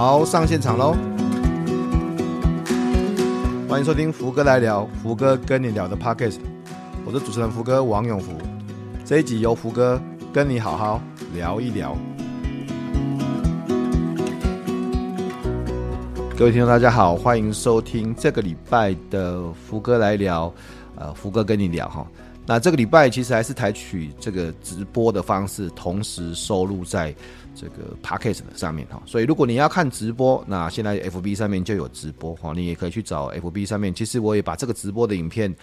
好，上现场喽！欢迎收听福哥来聊，福哥跟你聊的 Podcast，我是主持人福哥王永福。这一集由福哥跟你好好聊一聊。各位听众，大家好，欢迎收听这个礼拜的福哥来聊。呃，福哥跟你聊哈。那这个礼拜其实还是采取这个直播的方式，同时收录在这个 Podcast 的上面哈。所以如果你要看直播，那现在 FB 上面就有直播哈，你也可以去找 FB 上面。其实我也把这个直播的影片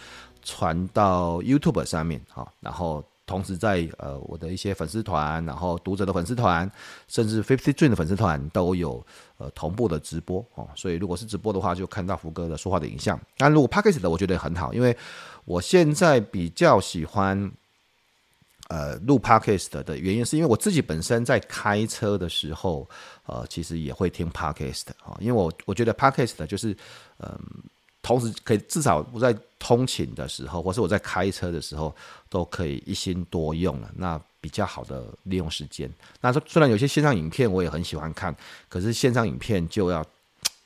传到 YouTube 上面哈，然后同时在呃我的一些粉丝团，然后读者的粉丝团，甚至 Fifty Dream 的粉丝团都有呃同步的直播哦。所以如果是直播的话，就看到福哥的说话的影像。但如果 Podcast 的，我觉得很好，因为我现在比较喜欢，呃，录 Podcast 的原因是因为我自己本身在开车的时候，呃，其实也会听 Podcast 啊，因为我我觉得 Podcast 就是，嗯、同时可以至少我在通勤的时候，或是我在开车的时候，都可以一心多用了，那比较好的利用时间。那虽然有些线上影片我也很喜欢看，可是线上影片就要。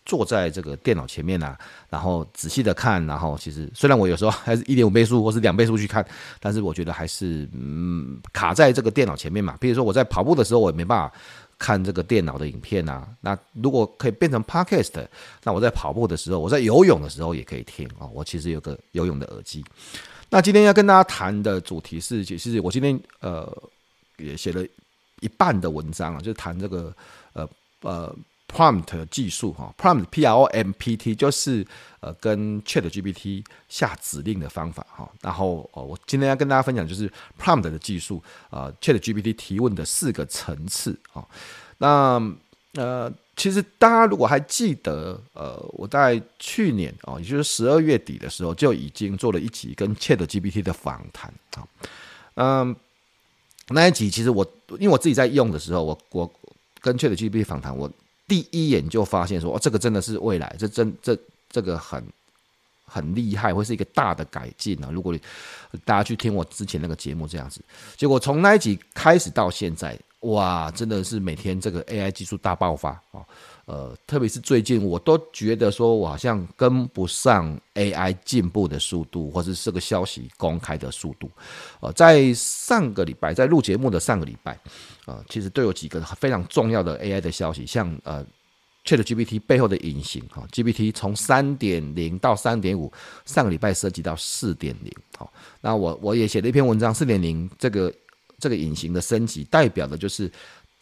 坐在这个电脑前面啊，然后仔细的看，然后其实虽然我有时候还是一点五倍速或是两倍速去看，但是我觉得还是嗯卡在这个电脑前面嘛。比如说我在跑步的时候，我也没办法看这个电脑的影片啊。那如果可以变成 Podcast，那我在跑步的时候，我在游泳的时候也可以听啊。我其实有个游泳的耳机。那今天要跟大家谈的主题是，其实我今天呃也写了一半的文章啊，就谈这个呃呃。Prompt 技术哈，Prompt P R O M P T 就是呃跟 Chat GPT 下指令的方法哈。然后哦，我今天要跟大家分享就是 Prompt 的技术啊，Chat GPT 提问的四个层次啊。那呃，其实大家如果还记得呃，我在去年啊，也就是十二月底的时候就已经做了一集跟 Chat GPT 的访谈啊。嗯，那一集其实我因为我自己在用的时候，我我跟 Chat GPT 访谈我。第一眼就发现说，哦，这个真的是未来，这真这这个很很厉害，会是一个大的改进啊！如果你大家去听我之前那个节目这样子，结果从那一集开始到现在，哇，真的是每天这个 AI 技术大爆发啊！呃，特别是最近，我都觉得说我好像跟不上 AI 进步的速度，或者是这个消息公开的速度。呃，在上个礼拜，在录节目的上个礼拜。呃，其实都有几个非常重要的 AI 的消息，像呃，ChatGPT 背后的隐形哈，GPT 从三点零到三点五，上个礼拜升级到四点零，好，那我我也写了一篇文章，四点零这个这个隐形的升级，代表的就是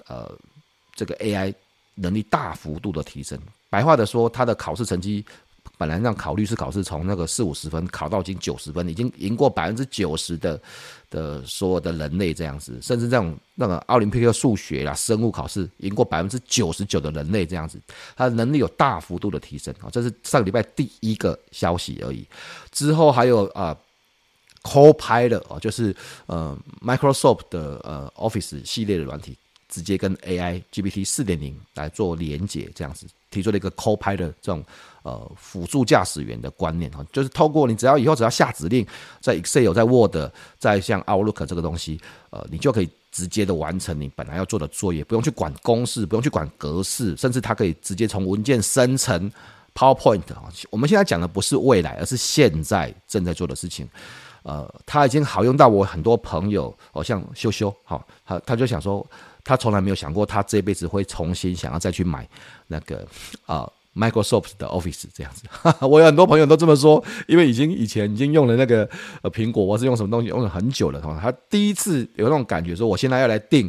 呃，这个 AI 能力大幅度的提升，白话的说，他的考试成绩。本来让考律师考试从那个四五十分考到已经九十分，已经赢过百分之九十的的所有的人类这样子，甚至这种那个奥林匹克数学啦、生物考试赢过百分之九十九的人类这样子，他的能力有大幅度的提升啊！这是上个礼拜第一个消息而已。之后还有啊，Copilot 啊，就是呃 Microsoft 的呃 Office 系列的软体，直接跟 AI GPT 四点零来做连接，这样子提出了一个 Copilot 这种。呃，辅助驾驶员的观念哈，就是透过你只要以后只要下指令，在 Excel、在 Word、在像 Outlook 这个东西，呃，你就可以直接的完成你本来要做的作业，不用去管公式，不用去管格式，甚至它可以直接从文件生成 PowerPoint 啊。我们现在讲的不是未来，而是现在正在做的事情。呃，它已经好用到我很多朋友，哦，像修修，好，他他就想说，他从来没有想过他这辈子会重新想要再去买那个啊。Microsoft 的 Office 这样子，我有很多朋友都这么说，因为已经以前已经用了那个呃苹果，我是用什么东西用了很久了，他第一次有那种感觉，说我现在要来订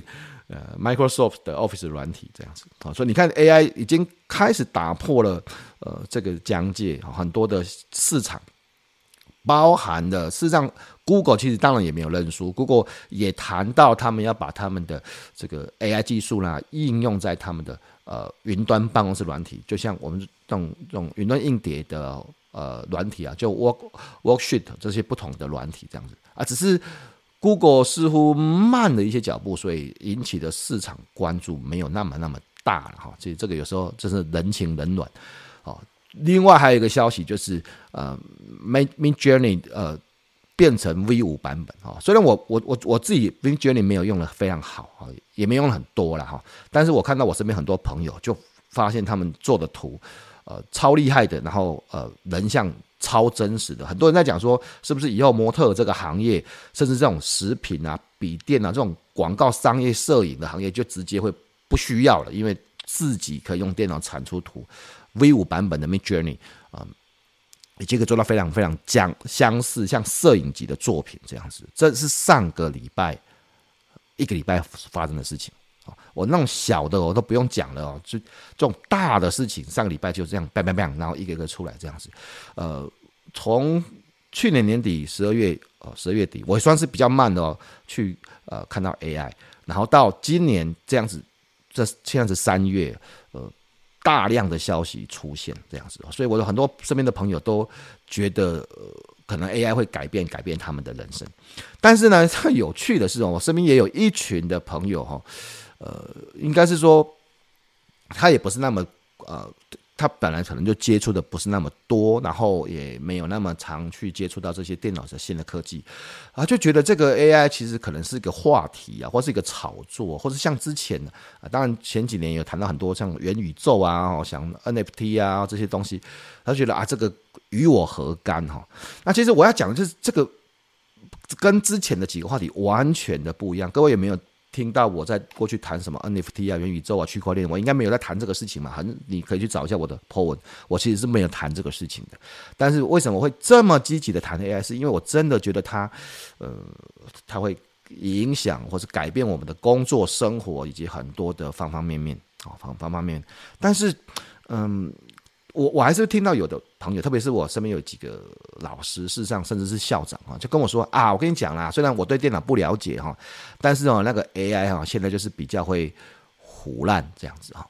呃 Microsoft 的 Office 软体这样子啊，所以你看 AI 已经开始打破了呃这个疆界，很多的市场包含的，事实上 Google 其实当然也没有认输，Google 也谈到他们要把他们的这个 AI 技术啦应用在他们的。呃，云端办公室软体，就像我们这种这种云端硬碟的呃软体啊，就 Work Worksheet 这些不同的软体这样子啊，只是 Google 似乎慢了一些脚步，所以引起的市场关注没有那么那么大了哈。所以这个有时候真是人情冷暖哦。另外还有一个消息就是呃，Midjourney 呃。变成 V 五版本哈，虽然我我我我自己 Midjourney 没有用的非常好哈，也没用很多了哈，但是我看到我身边很多朋友就发现他们做的图，呃，超厉害的，然后呃，人像超真实的。很多人在讲说，是不是以后模特这个行业，甚至这种食品啊、笔电啊这种广告商业摄影的行业，就直接会不需要了，因为自己可以用电脑产出图，V 五版本的 Midjourney 啊。你这个做到非常非常相相似，像摄影级的作品这样子。这是上个礼拜一个礼拜发生的事情啊！我那种小的我都不用讲了哦，就这种大的事情，上个礼拜就这样，bang bang bang，然后一个一个出来这样子。呃，从去年年底十二月哦，十二月底，我算是比较慢的哦，去呃看到 AI，然后到今年这样子，这现在是三月，大量的消息出现这样子，所以我的很多身边的朋友都觉得，呃，可能 AI 会改变改变他们的人生。但是呢，有趣的是，我身边也有一群的朋友哈，呃，应该是说他也不是那么呃。他本来可能就接触的不是那么多，然后也没有那么常去接触到这些电脑的新的科技，啊，就觉得这个 AI 其实可能是一个话题啊，或是一个炒作，或者像之前啊，当然前几年有谈到很多像元宇宙啊，像 NFT 啊这些东西，他觉得啊，这个与我何干哈？那其实我要讲的就是这个跟之前的几个话题完全的不一样，各位有没有？听到我在过去谈什么 NFT 啊、元宇宙啊、区块链，我应该没有在谈这个事情嘛？很，你可以去找一下我的 po 文，我其实是没有谈这个事情的。但是为什么会这么积极的谈 AI？是因为我真的觉得它，呃，它会影响或是改变我们的工作、生活以及很多的方方面面啊，方方方面面。但是，嗯。我我还是听到有的朋友，特别是我身边有几个老师，事实上甚至是校长啊，就跟我说啊，我跟你讲啦，虽然我对电脑不了解哈，但是哦，那个 AI 哈，现在就是比较会胡乱这样子哈。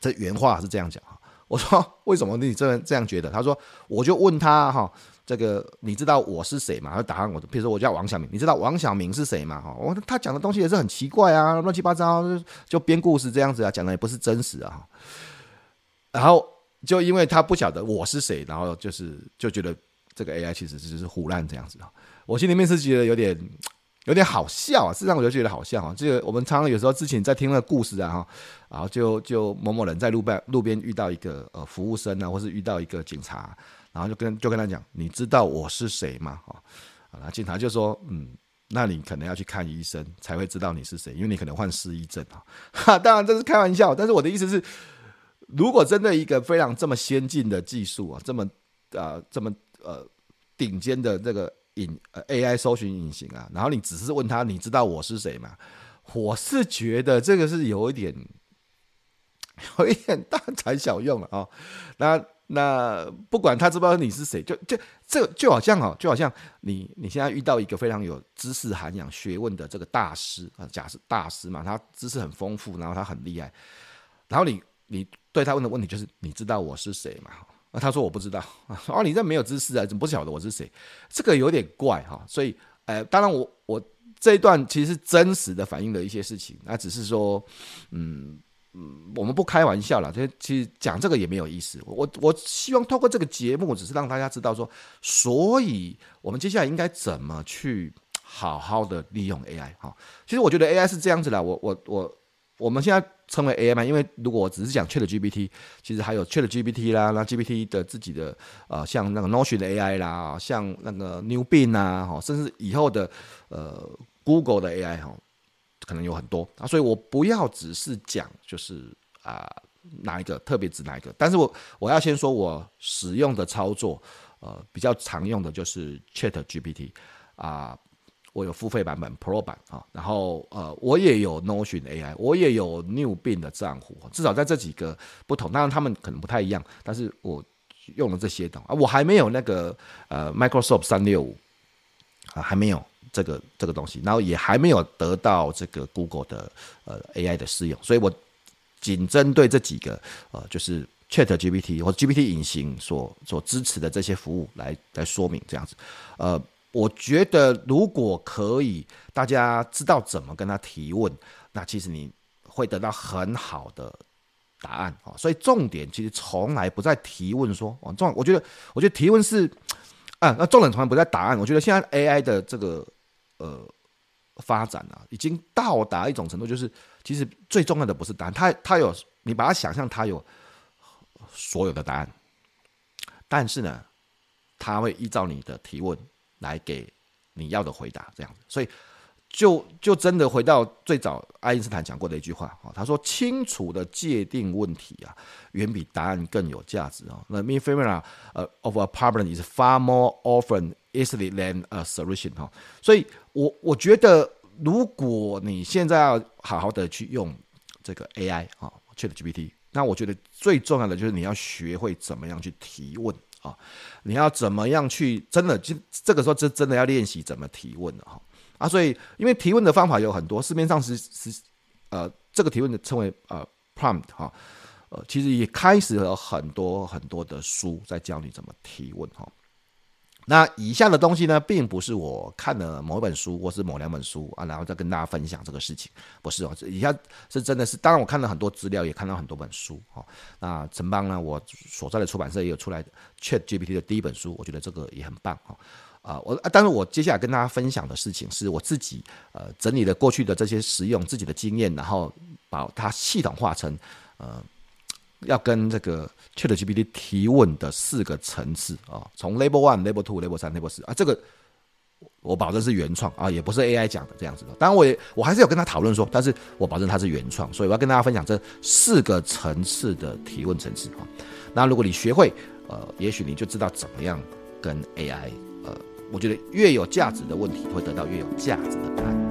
这原话是这样讲哈。我说 为什么你这样这样觉得？他说我就问他哈，这个你知道我是谁吗？他答案我，比如说我叫王小明，你知道王小明是谁吗？哈，我他讲的东西也是很奇怪啊，乱七八糟，就编故事这样子啊，讲的也不是真实啊。然后就因为他不晓得我是谁，然后就是就觉得这个 AI 其实就是胡烂这样子啊。我心里面是觉得有点有点好笑啊，事实上我就觉得好笑啊。这个我们常常有时候之前在听那个故事啊哈，然后就就某某人在路边路边遇到一个呃服务生啊，或是遇到一个警察，然后就跟就跟他讲，你知道我是谁吗？哈，啊，警察就说，嗯，那你可能要去看医生才会知道你是谁，因为你可能患失忆症啊。哈，当然这是开玩笑，但是我的意思是。如果真的一个非常这么先进的技术啊，这么呃这么呃顶尖的这个隐呃 AI 搜寻引擎啊，然后你只是问他，你知道我是谁吗？我是觉得这个是有一点 有一点大材小用了啊。那那不管他知不知道你是谁，就就这就好像哦，就好像你你现在遇到一个非常有知识涵养、学问的这个大师啊，假设大师嘛，他知识很丰富，然后他很厉害，然后你你。对他问的问题就是：你知道我是谁吗？那，他说我不知道。哦，你这没有知识啊，怎么不晓得我是谁？这个有点怪哈。所以，呃，当然我我这一段其实是真实的反映了一些事情。那只是说，嗯嗯，我们不开玩笑了。这其实讲这个也没有意思。我我希望透过这个节目，只是让大家知道说，所以我们接下来应该怎么去好好的利用 AI 哈。其实我觉得 AI 是这样子的。我我我。我们现在称为 AI 嘛，因为如果我只是讲 ChatGPT，其实还有 ChatGPT 啦，那 GPT 的自己的呃，像那个 Notion 的 AI 啦，像那个 New Bing 啊，哈，甚至以后的呃 Google 的 AI 哈，可能有很多啊，所以我不要只是讲就是啊、哪一个特别指哪一个，但是我我要先说我使用的操作，呃，比较常用的就是 ChatGPT 啊。我有付费版本 Pro 版啊，然后呃，我也有 Notion AI，我也有 New Bing 的账户，至少在这几个不同，当然他们可能不太一样，但是我用了这些的啊，我还没有那个呃 Microsoft 三六五啊，还没有这个这个东西，然后也还没有得到这个 Google 的呃 AI 的试用，所以我仅针对这几个呃，就是 Chat GPT 或 GPT 引擎所所支持的这些服务来来说明这样子，呃。我觉得，如果可以，大家知道怎么跟他提问，那其实你会得到很好的答案啊。所以重点其实从来不在提问说，哦，重，我觉得，我觉得提问是啊，那重点从来不在答案。我觉得现在 AI 的这个呃发展啊，已经到达一种程度，就是其实最重要的不是答案，它它有你把它想象它有所有的答案，但是呢，它会依照你的提问来给你要的回答，这样子。所以就就真的回到最早爱因斯坦讲过的一句话啊，他说：“清楚的界定问题啊，远比答案更有价值啊。”那 main formula 呃 of a problem is far more often easily than a solution 哈。所以我我觉得，如果你现在要好好的去用这个 AI 啊，ChatGPT，那我觉得最重要的就是你要学会怎么样去提问啊，你要怎么样去真的就这个时候真真的要练习怎么提问了哈。啊，所以因为提问的方法有很多，市面上是是呃，这个提问的称为呃 prompt 哈，呃，其实也开始有很多很多的书在教你怎么提问哈。那以下的东西呢，并不是我看了某一本书或是某两本书啊，然后再跟大家分享这个事情，不是哦。以下是真的是，当然我看了很多资料，也看到很多本书哦。那城邦呢，我所在的出版社也有出来 ChatGPT 的第一本书，我觉得这个也很棒哈。啊，我但是我接下来跟大家分享的事情是我自己呃整理的过去的这些实用自己的经验，然后把它系统化成呃要跟这个 ChatGPT 提问的四个层次啊，从 Level One、Level Two、Level 三、Level 四啊，这个我保证是原创啊，也不是 AI 讲的这样子的。当然我也我还是有跟他讨论说，但是我保证它是原创，所以我要跟大家分享这四个层次的提问层次啊。那如果你学会呃，也许你就知道怎么样跟 AI 呃。我觉得越有价值的问题，会得到越有价值的答案。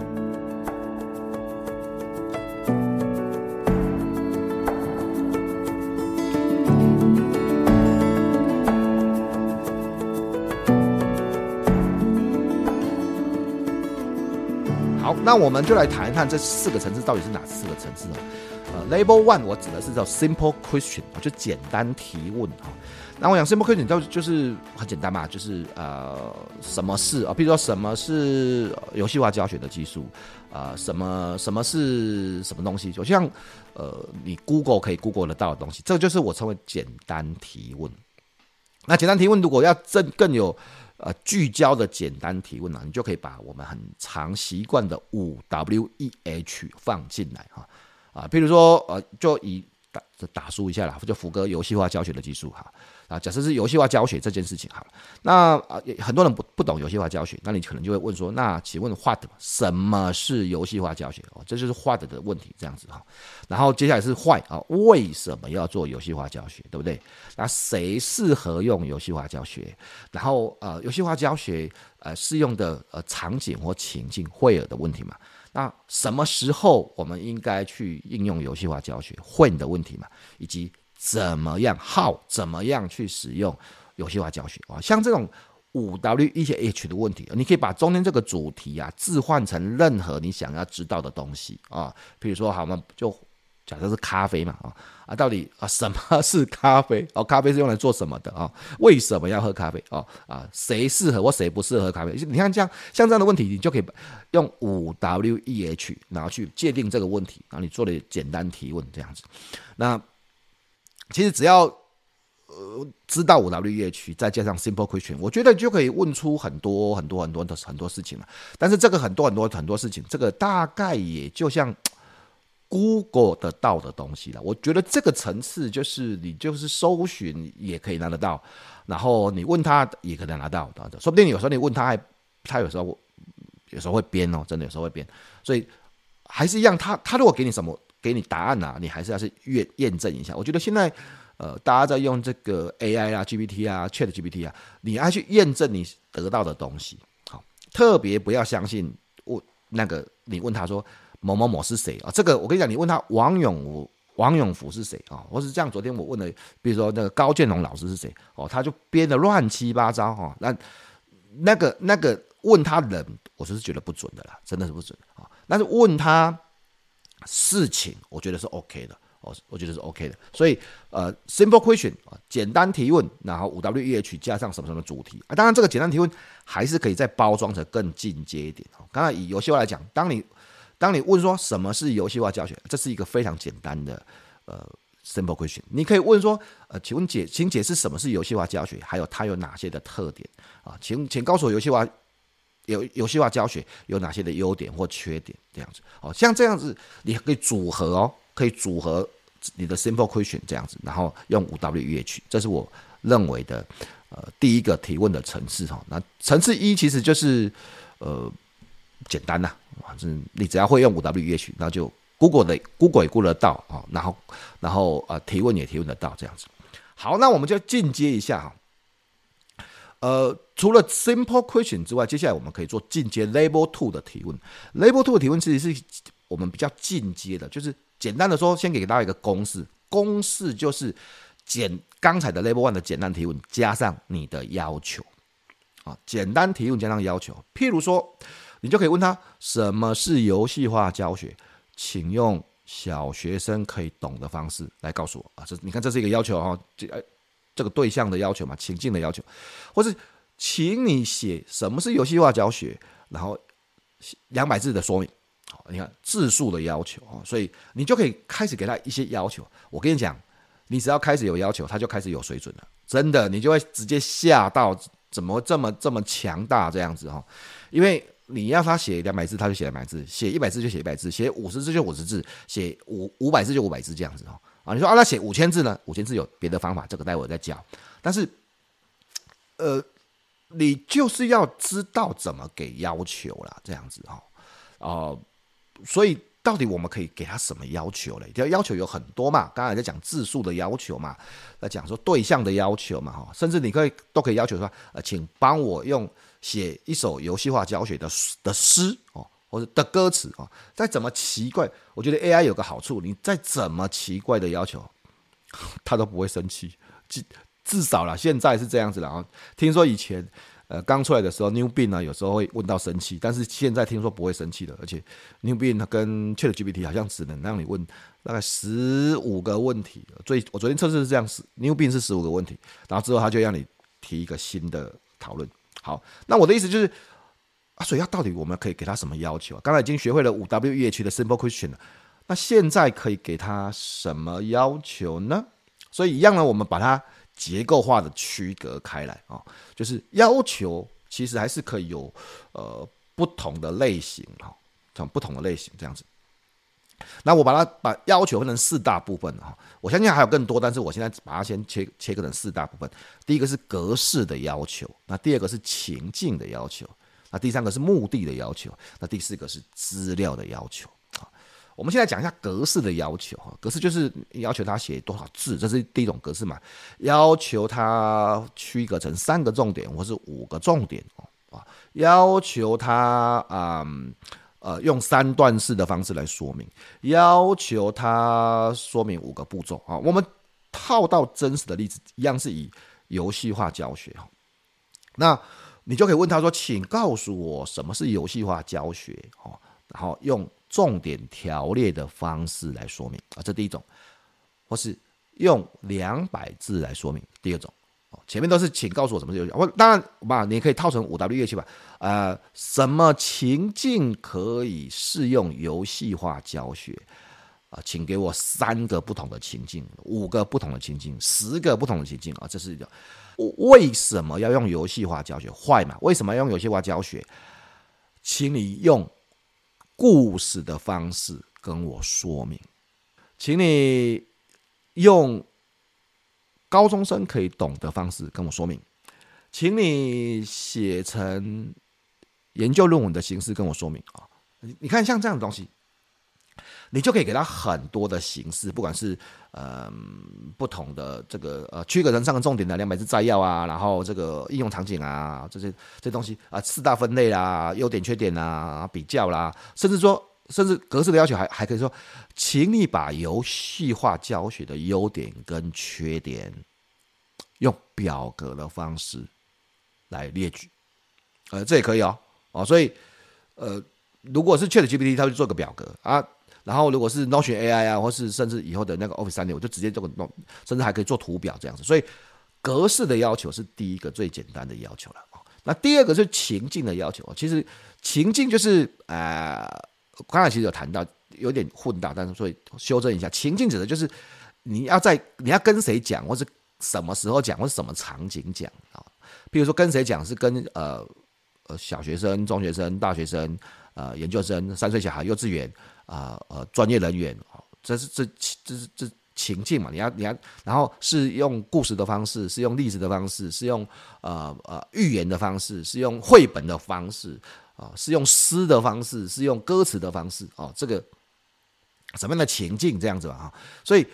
那我们就来谈一谈这四个层次到底是哪四个层次呢？呃，Level One 我指的是叫 Simple Question，就简单提问哈。那我想 simple question 就就是很简单嘛，就是呃，什么是啊？比如说什么是游戏化教学的技术啊？什么什么是什么东西？就像呃，你 Google 可以 Google 得到的东西，这个就是我称为简单提问。那简单提问如果要更更有呃聚焦的简单提问呢，你就可以把我们很常习惯的五 W E H 放进来哈啊，譬如说呃，就以打打输一下啦，就福哥游戏化教学的技术哈。啊假设是游戏化教学这件事情好了，那啊，很多人不不懂游戏化教学，那你可能就会问说，那请问 what 什么是游戏化教学？哦，这就是 what 的问题，这样子哈。然后接下来是 why 啊，为什么要做游戏化教学，对不对？那谁适合用游戏化教学？然后呃，游戏化教学呃适用的呃场景或情境会有的问题嘛？那什么时候我们应该去应用游戏化教学会的问题嘛？以及怎么样？How 怎么样去使用游戏化教学啊？像这种五 W E H 的问题，你可以把中间这个主题啊置换成任何你想要知道的东西啊。比如说，好，我们就假设是咖啡嘛啊啊，到底啊什么是咖啡？哦，咖啡是用来做什么的啊？为什么要喝咖啡？哦啊，谁适合或谁不适合咖啡？你看这样像这样的问题，你就可以用五 W E H 然后去界定这个问题，然后你做了简单提问这样子，那。其实只要呃知道五 W E H 再加上 Simple Question，我觉得就可以问出很多很多很多的很多事情了。但是这个很多很多很多事情，这个大概也就像 Google 得到的东西了。我觉得这个层次就是你就是搜寻也可以拿得到，然后你问他也可能拿到的。说不定有时候你问他还他有时候有时候会编哦，真的有时候会编。所以还是一样，他他如果给你什么？给你答案呐、啊，你还是要去验验证一下。我觉得现在，呃，大家在用这个 AI 啊、GPT 啊、ChatGPT 啊，你要去验证你得到的东西。好，特别不要相信我那个你问他说某某某是谁啊？这个我跟你讲，你问他王永武王永福是谁啊？或是这样，昨天我问的，比如说那个高建龙老师是谁？哦，他就编的乱七八糟哈。那那个那个问他人，我就是觉得不准的啦，真的是不准啊。但是问他。事情我觉得是 OK 的，我我觉得是 OK 的，所以呃，simple question 啊，简单提问，然后五 W E H 加上什么什么主题啊，当然这个简单提问还是可以再包装成更进阶一点哦。刚才以游戏化来讲，当你当你问说什么是游戏化教学，这是一个非常简单的呃 simple question，你可以问说呃，请问解，请解释什么是游戏化教学，还有它有哪些的特点啊？请请告诉我游戏化。有游戏化教学有哪些的优点或缺点？这样子哦，像这样子你可以组合哦，可以组合你的 simple question 这样子，然后用五 W 语句，这是我认为的呃第一个提问的层次哈。那层次一其实就是呃简单呐，反正你只要会用五 W 语句，那就 Google 的 Google 也顾得到啊，然后然后呃提问也提问得到这样子。好，那我们就进阶一下哈。呃，除了 simple question 之外，接下来我们可以做进阶 level two 的提问。level two 的提问其实是我们比较进阶的，就是简单的说，先给大家一个公式，公式就是简刚才的 level one 的简单提问加上你的要求啊，简单提问加上要求。譬如说，你就可以问他什么是游戏化教学，请用小学生可以懂的方式来告诉我啊。这你看，这是一个要求哈，这这个对象的要求嘛，情境的要求，或是请你写什么是游戏化教学，然后两百字的说明，你看字数的要求啊，所以你就可以开始给他一些要求。我跟你讲，你只要开始有要求，他就开始有水准了，真的，你就会直接吓到，怎么这么这么强大这样子哈？因为你要他写两百字，他就写两百字；写一百字就写一百字；写五十字就五十字；写五五百字就五百字这样子哈。你说啊，那写五千字呢？五千字有别的方法，这个待会再教。但是，呃，你就是要知道怎么给要求啦，这样子哈。哦、所以到底我们可以给他什么要求嘞？要要求有很多嘛，刚才在讲字数的要求嘛，在讲说对象的要求嘛，哈，甚至你可以都可以要求说，呃，请帮我用写一首游戏化教学的的诗哦。或者的歌词啊，再怎么奇怪，我觉得 AI 有个好处，你再怎么奇怪的要求，他都不会生气。至至少啦，现在是这样子了啊。听说以前呃刚出来的时候，New Bing 呢有时候会问到生气，但是现在听说不会生气了。而且 New Bing 跟 ChatGPT 好像只能让你问大概十五个问题。最我昨天测试是这样，New Bing 是十五个问题，然后之后他就让你提一个新的讨论。好，那我的意思就是。所以，要到底我们可以给他什么要求啊？刚才已经学会了五 W 语句的 simple question 了，那现在可以给他什么要求呢？所以一样呢，我们把它结构化的区隔开来啊，就是要求其实还是可以有呃不同的类型哈，从不同的类型这样子。那我把它把要求分成四大部分哈，我相信还有更多，但是我现在把它先切切割成四大部分。第一个是格式的要求，那第二个是情境的要求。那第三个是目的的要求，那第四个是资料的要求啊。我们现在讲一下格式的要求哈，格式就是要求他写多少字，这是第一种格式嘛。要求他区隔成三个重点或是五个重点啊，要求他嗯呃用三段式的方式来说明，要求他说明五个步骤啊。我们套到真实的例子，一样是以游戏化教学哈。那你就可以问他说：“请告诉我什么是游戏化教学？哦，然后用重点条列的方式来说明啊，这第一种，或是用两百字来说明，第二种。哦，前面都是请告诉我什么是游戏，我当然嘛，你可以套成五 W 乐器吧。呃，什么情境可以适用游戏化教学？啊，请给我三个不同的情境，五个不同的情境，十个不同的情境啊，这是一个。”为什么要用游戏化教学？坏嘛？为什么要用游戏化教学？请你用故事的方式跟我说明，请你用高中生可以懂的方式跟我说明，请你写成研究论文的形式跟我说明啊！你看，像这样的东西。你就可以给他很多的形式，不管是呃不同的这个呃区隔成三个重点的两百字摘要啊，然后这个应用场景啊，这些这东西啊，四大分类啦，优点缺点啊，比较啦，甚至说甚至格式的要求还还可以说，请你把游戏化教学的优点跟缺点用表格的方式来列举，呃，这也可以哦，哦，所以呃，如果是 ChatGPT，它就做个表格啊。然后，如果是 Notion AI 啊，或是甚至以后的那个 Office 365，我就直接这个弄，甚至还可以做图表这样子。所以，格式的要求是第一个最简单的要求了。那第二个是情境的要求。其实情境就是呃，刚才其实有谈到，有点混到，但是所以修正一下，情境指的就是你要在你要跟谁讲，或是什么时候讲，或是什么场景讲啊。比如说跟谁讲，是跟呃呃小学生、中学生、大学生、呃研究生、三岁小孩、幼稚园。啊呃，专业人员啊，这是这这是这情境嘛，你要你要，然后是用故事的方式，是用历史的方式，是用呃呃寓言的方式，是用绘本的方式啊、是用诗的方式，是用歌词的方式哦、这个什么样的情境这样子吧哈，所以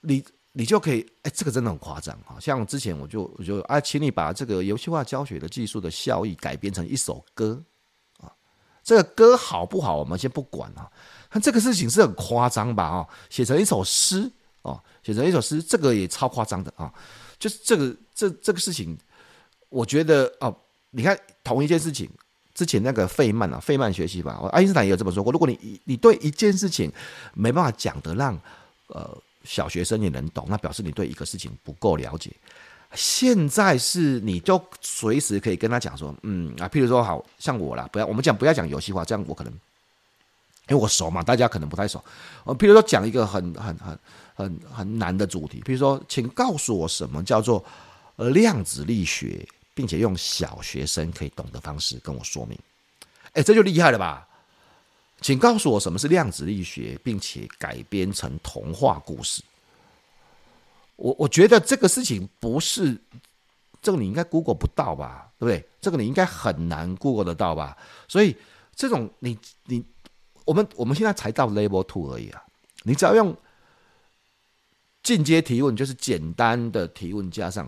你你就可以，哎，这个真的很夸张啊！像之前我就我就啊，请你把这个游戏化教学的技术的效益改编成一首歌，这个歌好不好，我们先不管啊。但这个事情是很夸张吧？啊，写成一首诗哦，写成一首诗，这个也超夸张的啊！就是这个这这个事情，我觉得哦，你看同一件事情，之前那个费曼啊，费曼学习法，爱因斯坦也有这么说过。如果你你对一件事情没办法讲得让呃小学生也能懂，那表示你对一个事情不够了解。现在是你就随时可以跟他讲说，嗯啊，譬如说，好像我啦，不要我们讲不要讲游戏化，这样我可能。因为我熟嘛，大家可能不太熟。呃，譬如说讲一个很很很很很难的主题，譬如说，请告诉我什么叫做量子力学，并且用小学生可以懂的方式跟我说明。哎，这就厉害了吧？请告诉我什么是量子力学，并且改编成童话故事。我我觉得这个事情不是这个，你应该 Google 不到吧？对不对？这个你应该很难 Google 得到吧？所以这种你你。我们我们现在才到 Level Two 而已啊！你只要用进阶提问，就是简单的提问加上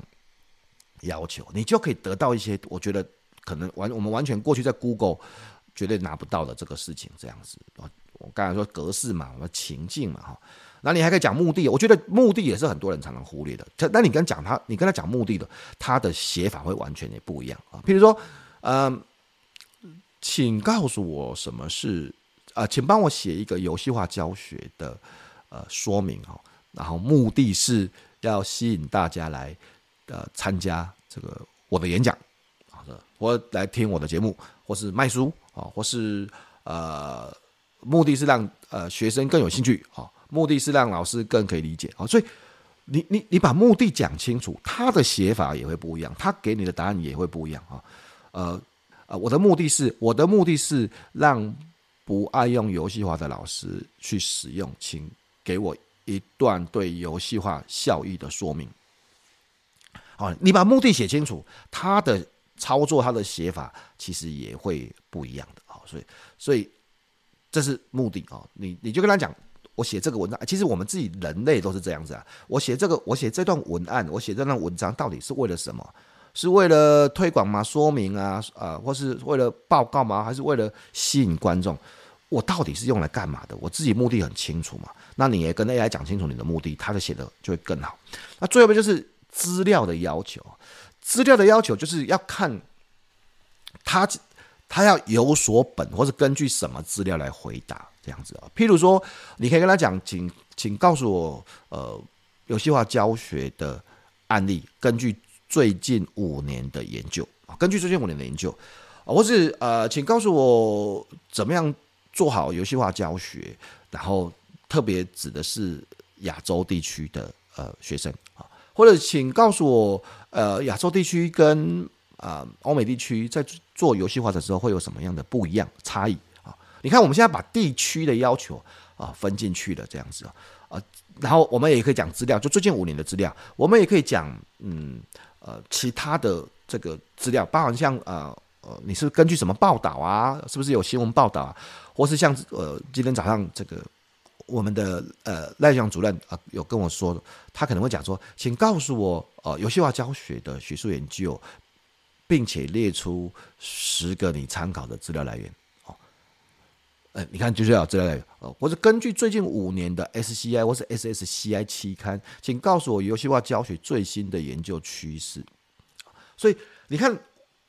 要求，你就可以得到一些我觉得可能完我们完全过去在 Google 绝对拿不到的这个事情。这样子，我我刚才说格式嘛，我情境嘛，哈，那你还可以讲目的。我觉得目的也是很多人常常忽略的。他那你跟讲他，你跟他讲目的的，他的写法会完全也不一样啊。譬如说，嗯，请告诉我什么是。呃，请帮我写一个游戏化教学的呃说明哦，然后目的是要吸引大家来呃参加这个我的演讲，好的，或来听我的节目，或是卖书啊，或是呃目的是让呃学生更有兴趣啊，目的是让老师更可以理解啊，所以你你你把目的讲清楚，他的写法也会不一样，他给你的答案也会不一样啊，呃呃，我的目的是我的目的是让。不爱用游戏化的老师去使用，请给我一段对游戏化效益的说明。好，你把目的写清楚，他的操作、他的写法其实也会不一样的。好，所以，所以这是目的啊。你你就跟他讲，我写这个文章，其实我们自己人类都是这样子啊。我写这个，我写这段文案，我写这段文章，到底是为了什么？是为了推广吗？说明啊，啊，或是为了报告吗？还是为了吸引观众？我到底是用来干嘛的？我自己目的很清楚嘛。那你也跟 AI 讲清楚你的目的，他就写的就会更好。那最后边就是资料的要求，资料的要求就是要看他他要有所本，或是根据什么资料来回答这样子啊。譬如说，你可以跟他讲，请请告诉我，呃，游戏化教学的案例，根据最近五年的研究啊，根据最近五年的研究啊，或是呃，请告诉我怎么样。做好游戏化教学，然后特别指的是亚洲地区的呃学生啊，或者请告诉我，呃，亚洲地区跟啊欧美地区在做游戏化的时候会有什么样的不一样差异啊？你看我们现在把地区的要求啊分进去了这样子啊，然后我们也可以讲资料，就最近五年的资料，我们也可以讲嗯呃其他的这个资料，包含像呃。呃，你是根据什么报道啊？是不是有新闻报道啊？或是像呃，今天早上这个我们的呃赖翔主任啊、有跟我说，他可能会讲说，请告诉我呃游戏化教学的学术研究，并且列出十个你参考的资料来源哦。呃，你看就是要资料来源哦，或者根据最近五年的 SCI 或是 SSCI 期刊，请告诉我游戏化教学最新的研究趋势。所以你看。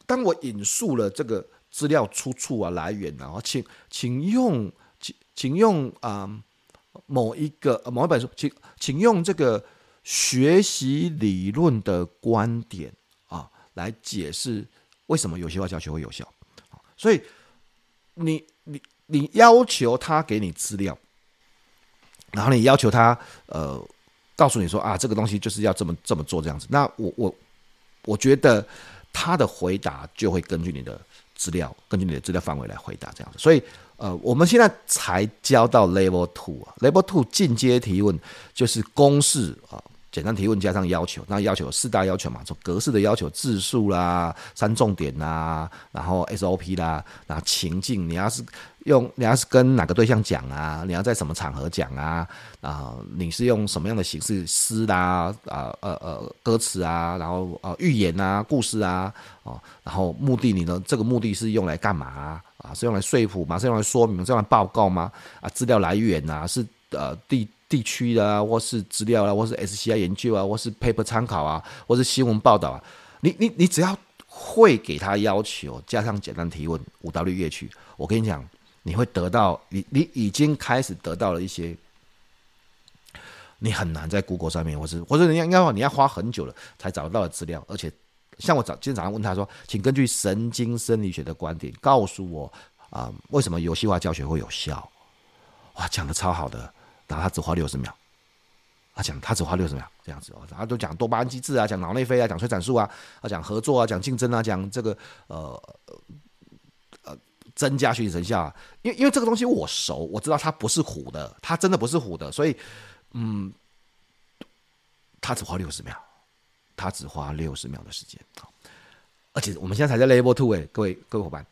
当我引述了这个资料出处啊来源，然后请请用请请用啊、某一个某一本书，请请用这个学习理论的观点来解释为什么游戏化教学会有效。所以你你你要求他给你资料，然后你要求他呃告诉你说啊这个东西就是要这么这么做这样子。那我我我觉得。他的回答就会根据你的资料，根据你的资料范围来回答这样子。所以，呃，我们现在才教到 Level Two 啊，Level Two 进阶提问就是公式啊。简单提问加上要求，那要求有四大要求嘛，从格式的要求、字数啦、三重点啦，然后 SOP 啦，然后情境，你要是用，你要是跟哪个对象讲啊，你要在什么场合讲啊，啊，你是用什么样的形式诗啦，啊呃呃歌词啊，然后呃寓言啊、故事啊，哦，然后目的你呢，这个目的是用来干嘛啊？是用来说服吗？是用来说明？是用来报告吗？啊，资料来源啊，是呃地。地区的啊，或是资料啊，或是 SCI 研究啊，或是 paper 参考啊，或是新闻报道啊，你你你只要会给他要求，加上简单提问五 W 乐曲，我跟你讲，你会得到你你已经开始得到了一些，你很难在 Google 上面，或是或者你要要你要花很久了才找到的资料，而且像我早今天早上问他说，请根据神经生理学的观点告诉我啊、为什么游戏化教学会有效？哇，讲的超好的。然后他只花六十秒，他讲他只花六十秒这样子哦，他都讲多巴胺机制啊，讲脑内啡啊，讲催产素啊，啊讲合作啊，讲竞争啊，讲这个呃呃增加学习成效啊，因为因为这个东西我熟，我知道它不是唬的，它真的不是唬的，所以嗯，他只花六十秒，他只花六十秒的时间啊，而且我们现在才在 Level Two 哎，各位各位伙伴，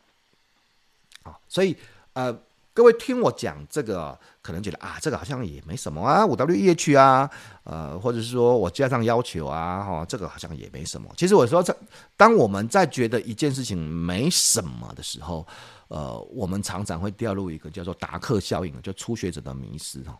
啊，所以呃。各位听我讲这个，可能觉得啊，这个好像也没什么啊，五 W E H 啊，呃，或者是说我加上要求啊，哈，这个好像也没什么。其实我说，这当我们在觉得一件事情没什么的时候，呃，我们常常会掉入一个叫做达克效应，就初学者的迷失哈。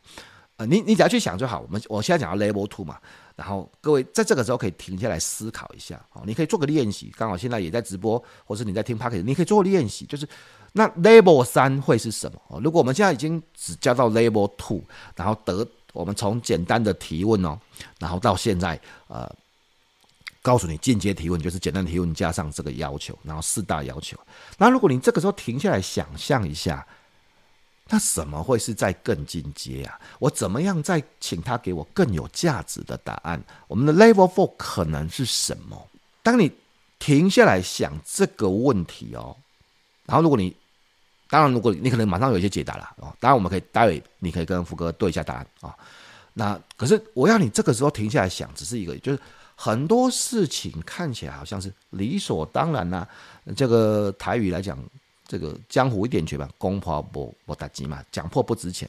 呃，你你只要去想就好。我们我现在讲到 Level Two 嘛，然后各位在这个时候可以停下来思考一下，哦，你可以做个练习。刚好现在也在直播，或是你在听 Podcast，你可以做练习，就是。那 Level 三会是什么？哦如果我们现在已经只教到 Level Two，然后得我们从简单的提问哦，然后到现在呃，告诉你进阶提问就是简单提问加上这个要求，然后四大要求。那如果你这个时候停下来想象一下，那什么会是在更进阶啊？我怎么样再请他给我更有价值的答案？我们的 Level Four 可能是什么？当你停下来想这个问题哦，然后如果你当然，如果你可能马上有一些解答了哦，当然我们可以待会你可以跟福哥对一下答案啊。那可是我要你这个时候停下来想，只是一个，就是很多事情看起来好像是理所当然呐、这个台语来讲，这个江湖一点诀吧，攻破不不打击嘛，讲破不值钱。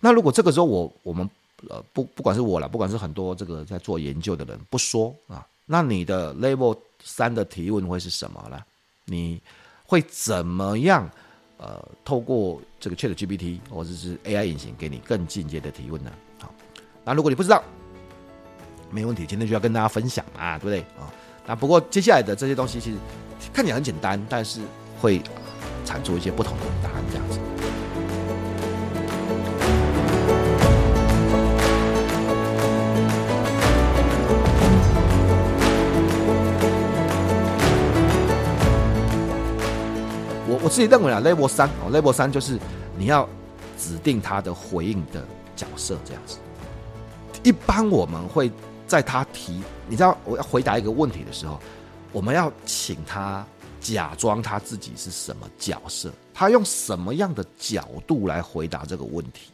那如果这个时候我我们呃不不管是我了，不管是很多这个在做研究的人不说啊，那你的 Level 三的提问会是什么呢？你会怎么样？呃，透过这个 ChatGPT 或者是 AI 引擎给你更进阶的提问呢？好，那如果你不知道，没问题，今天就要跟大家分享啊，对不对啊？那不过接下来的这些东西其实看起来很简单，但是会产出一些不同的答案，这样子。我我自己认为啊，Level 三哦，Level 三就是你要指定他的回应的角色这样子。一般我们会在他提，你知道我要回答一个问题的时候，我们要请他假装他自己是什么角色，他用什么样的角度来回答这个问题。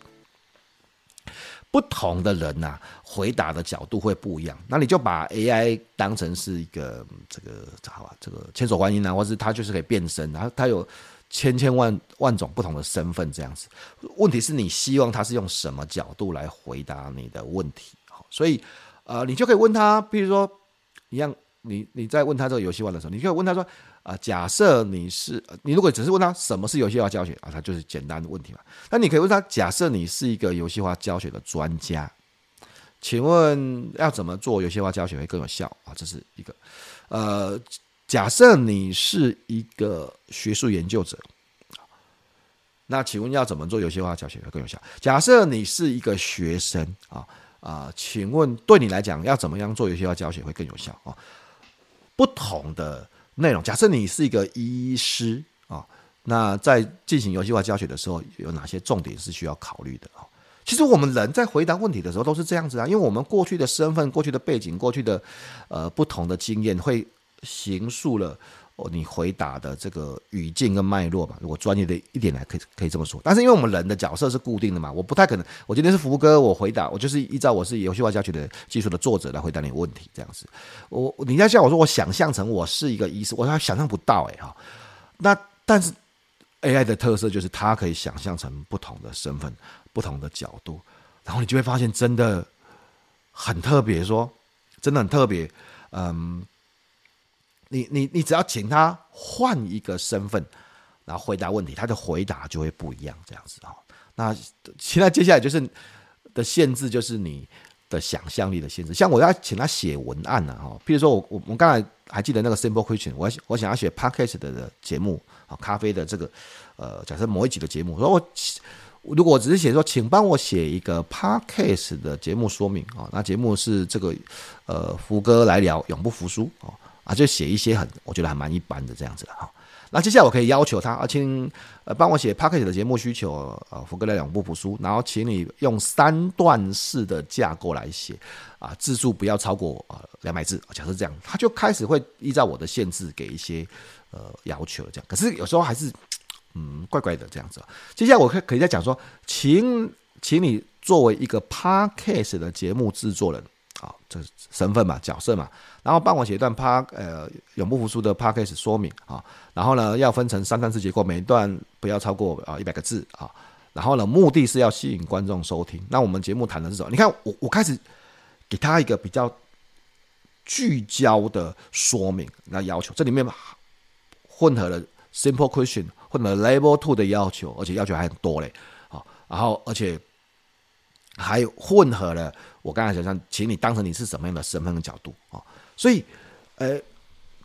不同的人呐、回答的角度会不一样。那你就把 AI 当成是一个这个好吧，这个千手观音啊，或是它就是可以变身，然后它有千千万万种不同的身份这样子。问题是你希望他是用什么角度来回答你的问题？好，所以呃，你就可以问他，比如说一样，你你在问他这个游戏玩的时候，你可以问他说。啊，假设你是你，如果只是问他什么是游戏化教学啊，他就是简单的问题嘛。那你可以问他，假设你是一个游戏化教学的专家，请问要怎么做游戏化教学会更有效啊？这是一个。呃，假设你是一个学术研究者，那请问要怎么做游戏化教学会更有效？假设你是一个学生啊啊，请问对你来讲要怎么样做游戏化教学会更有效啊？不同的。内容，假设你是一个医师啊，那在进行游戏化教学的时候，有哪些重点是需要考虑的啊？其实我们人在回答问题的时候都是这样子啊，因为我们过去的身份、过去的背景、过去的呃不同的经验，会形塑了你回答的这个语境跟脉络吧。如果专业的一点来，可以可以这么说。但是因为我们人的角色是固定的嘛，我不太可能。我今天是福哥，我回答我就是依照我是游戏化教学的技术的作者来回答你问题这样子。我你要叫我说我想象成我是一个医师，我还想象不到哎、哈。那但是 AI 的特色就是它可以想象成不同的身份、不同的角度，然后你就会发现真的很特别，说真的很特别，嗯。你你你只要请他换一个身份，然后回答问题，他的回答就会不一样，这样子哈。那现在接下来就是的限制，就是你的想象力的限制。像我要请他写文案呢，哈，譬如说我我我刚才还记得那个 Simple Question，我我想要写 Podcast 的节目啊，咖啡的这个呃，假设某一集的节目，说我如果我只是写说，请帮我写一个 Podcast 的节目说明啊，那节目是这个呃，福哥来聊，永不服输啊。啊，就写一些很，我觉得还蛮一般的这样子的哈。那接下来我可以要求他，啊，请呃帮我写 Podcast 的节目需求，呃，福哥来两部不书，然后请你用三段式的架构来写，啊，字数不要超过呃两百字。假设这样，他就开始会依照我的限制给一些呃要求这样。可是有时候还是嗯怪怪的这样子。接下来我可可以再讲说，请请你作为一个 Podcast 的节目制作人。啊，这是身份嘛，角色嘛，然后帮我写一段 P 呃永不服输的 Podcast 说明啊，然后呢要分成三段式结构，每一段不要超过啊一百个字啊，然后呢目的是要吸引观众收听。那我们节目谈的是什么？你看我我开始给他一个比较聚焦的说明，那要求这里面混合了 Simple Question 混合 Level Two 的要求，而且要求还很多嘞，好，然后而且。还有混合了我刚才想象，请你当成你是什么样的身份的角度啊？所以，呃，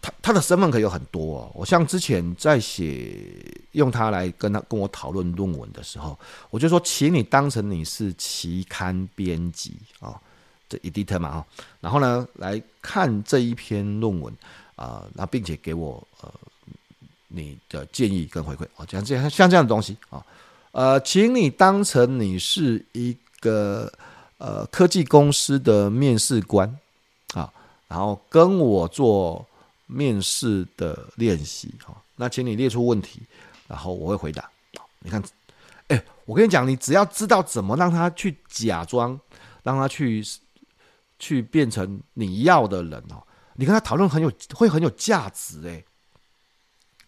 他他的身份可以有很多哦。我像之前在写用他来跟他跟我讨论论文的时候，我就说，请你当成你是期刊编辑啊，这 editor 嘛啊，然后呢来看这一篇论文啊，那并且给我呃你的建议跟回馈啊，像这样像这样的东西啊，呃，请你当成你是一。个呃科技公司的面试官啊，然后跟我做面试的练习哈，那请你列出问题，然后我会回答。你看，哎，我跟你讲，你只要知道怎么让他去假装，让他去去变成你要的人哦，你跟他讨论很有会很有价值哎，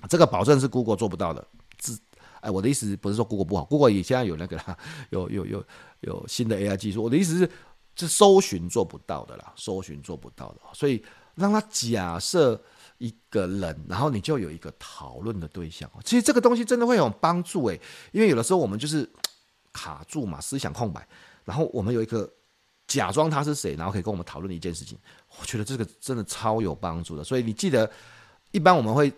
这个保证是 Google 做不到的。自哎，我的意思不是说 Google 不好，Google 也现在有那个啦，有有有。有新的 AI 技术，我的意思是，这搜寻做不到的啦，搜寻做不到的，所以让他假设一个人，然后你就有一个讨论的对象。其实这个东西真的会有帮助诶，因为有的时候我们就是卡住嘛，思想空白，然后我们有一个假装他是谁，然后可以跟我们讨论一件事情，我觉得这个真的超有帮助的。所以你记得，一般我们会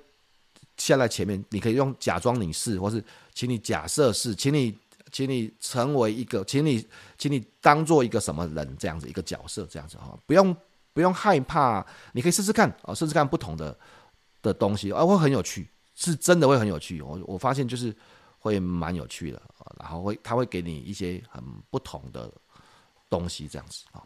下在前面，你可以用假装你是，或是请你假设是，请你。请你成为一个，请你，请你当做一个什么人这样子一个角色这样子哈，不用不用害怕，你可以试试看啊，试试看不同的的东西啊，会很有趣，是真的会很有趣。我我发现就是会蛮有趣的啊，然后会他会给你一些很不同的东西这样子啊。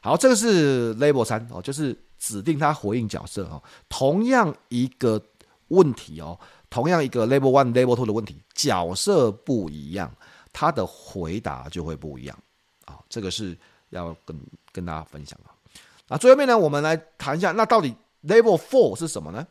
好，这个是 Level 三哦，就是指定他回应角色哦，同样一个问题哦，同样一个 Level one Level two 的问题，角色不一样。他的回答就会不一样啊，这个是要跟跟大家分享的。那最后面呢，我们来谈一下，那到底 Level Four 是什么呢？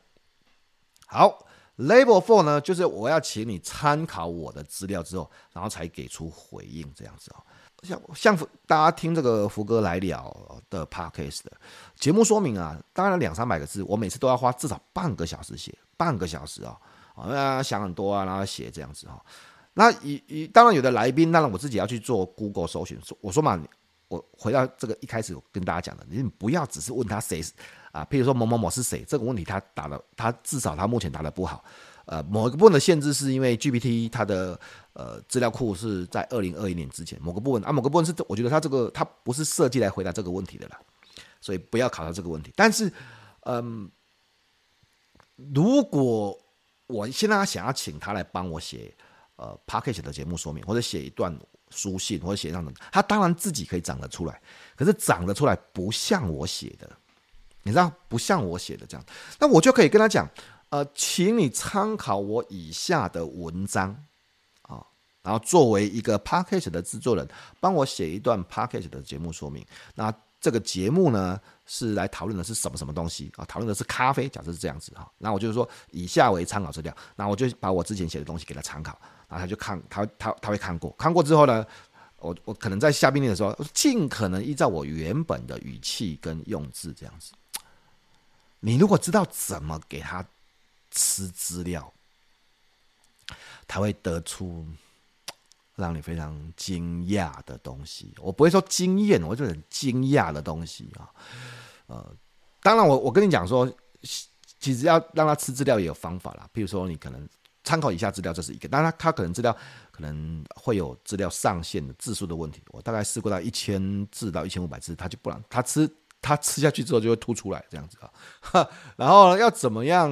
好，Level Four 呢，就是我要请你参考我的资料之后，然后才给出回应这样子啊。像像大家听这个福哥来了的 Podcast 的节目说明啊，当然两三百个字，我每次都要花至少半个小时写，半个小时啊，啊想很多啊，然后写这样子哈。那以以当然有的来宾，当然我自己要去做 Google 搜寻。我说嘛，我回到这个一开始我跟大家讲的，你不要只是问他谁是啊，譬如说某某某是谁，这个问题他答的，他至少他目前答的不好。呃，某一个部分的限制是因为 GPT 它的呃资料库是在二零二一年之前，某个部分啊，某个部分是我觉得它这个它不是设计来回答这个问题的啦，所以不要考察这个问题。但是，嗯、如果我现在想要请他来帮我写。呃，package 的节目说明，或者写一段书信，或者写上的，他当然自己可以长得出来，可是长得出来不像我写的，你知道，不像我写的这样，那我就可以跟他讲，呃，请你参考我以下的文章啊，然后作为一个 package 的制作人，帮我写一段 package 的节目说明。那这个节目呢，是来讨论的是什么什么东西啊？讨论的是咖啡，假设是这样子哈。那我就是说，以下为参考资料。那我就把我之前写的东西给他参考，然后他就看，他他他会看过，看过之后呢，我我可能在下命令的时候，尽可能依照我原本的语气跟用字这样子。你如果知道怎么给他吃资料，他会得出让你非常惊讶的东西。我不会说惊艳，我就很惊讶的东西啊。呃，当然我，我我跟你讲说，其实要让他吃资料也有方法啦。譬如说，你可能参考以下资料，这是一个。当然，他可能资料可能会有资料上限的字数的问题。我大概试过到一千字到一千五百字，他就不让他吃。他吃下去之后就会吐出来，这样子啊，然后要怎么样，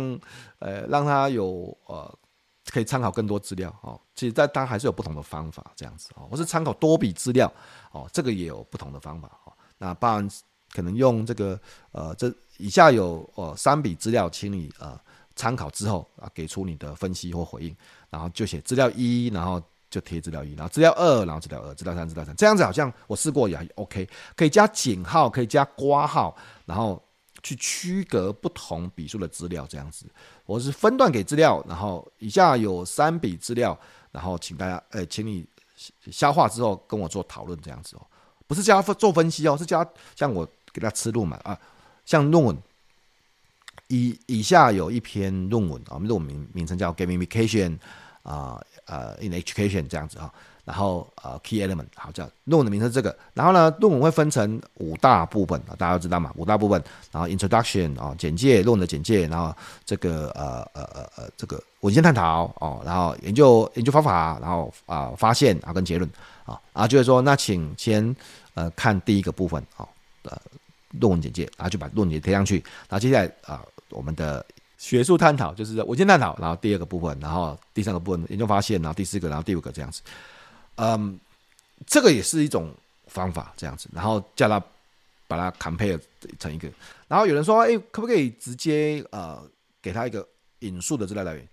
呃，让他有呃可以参考更多资料哦。其实在当然还是有不同的方法，这样子哦，我是参考多笔资料哦，这个也有不同的方法哦。那当然可能用这个呃，这以下有呃三笔资料，请你呃参考之后啊，给出你的分析或回应，然后就写资料一，然后。就贴资料一，然后资料二，然后资料二，资料三，资料三，这样子好像我试过也还 OK，可以加井号，可以加括号，然后去区隔不同笔数的资料，这样子。我是分段给资料，然后以下有三笔资料，然后请大家，呃，请你消化之后跟我做讨论，这样子哦，不是叫他做分析哦，是叫他像我给他吃论文啊，像论文，以以下有一篇论文啊，论文名名称叫 Gamification。啊呃，in education 这样子啊，然后呃，key element 好，叫论文的名称这个，然后呢，论文会分成五大部分啊，大家都知道嘛，五大部分，然后 introduction 啊，简介，论文的简介，然后这个呃呃呃呃这个文献探讨哦，然后研究研究方法，然后啊发现啊跟结论啊，然后就是说，那请先呃看第一个部分啊，呃论文简介，然后就把论文贴上去，然后接下来啊我们的。学术探讨就是文献探讨，然后第二个部分，然后第三个部分研究发现，然后第四个，然后第五个这样子。嗯，这个也是一种方法，这样子，然后叫他把它 compare 成一个。然后有人说，哎，可不可以直接呃给他一个引述的资料来源？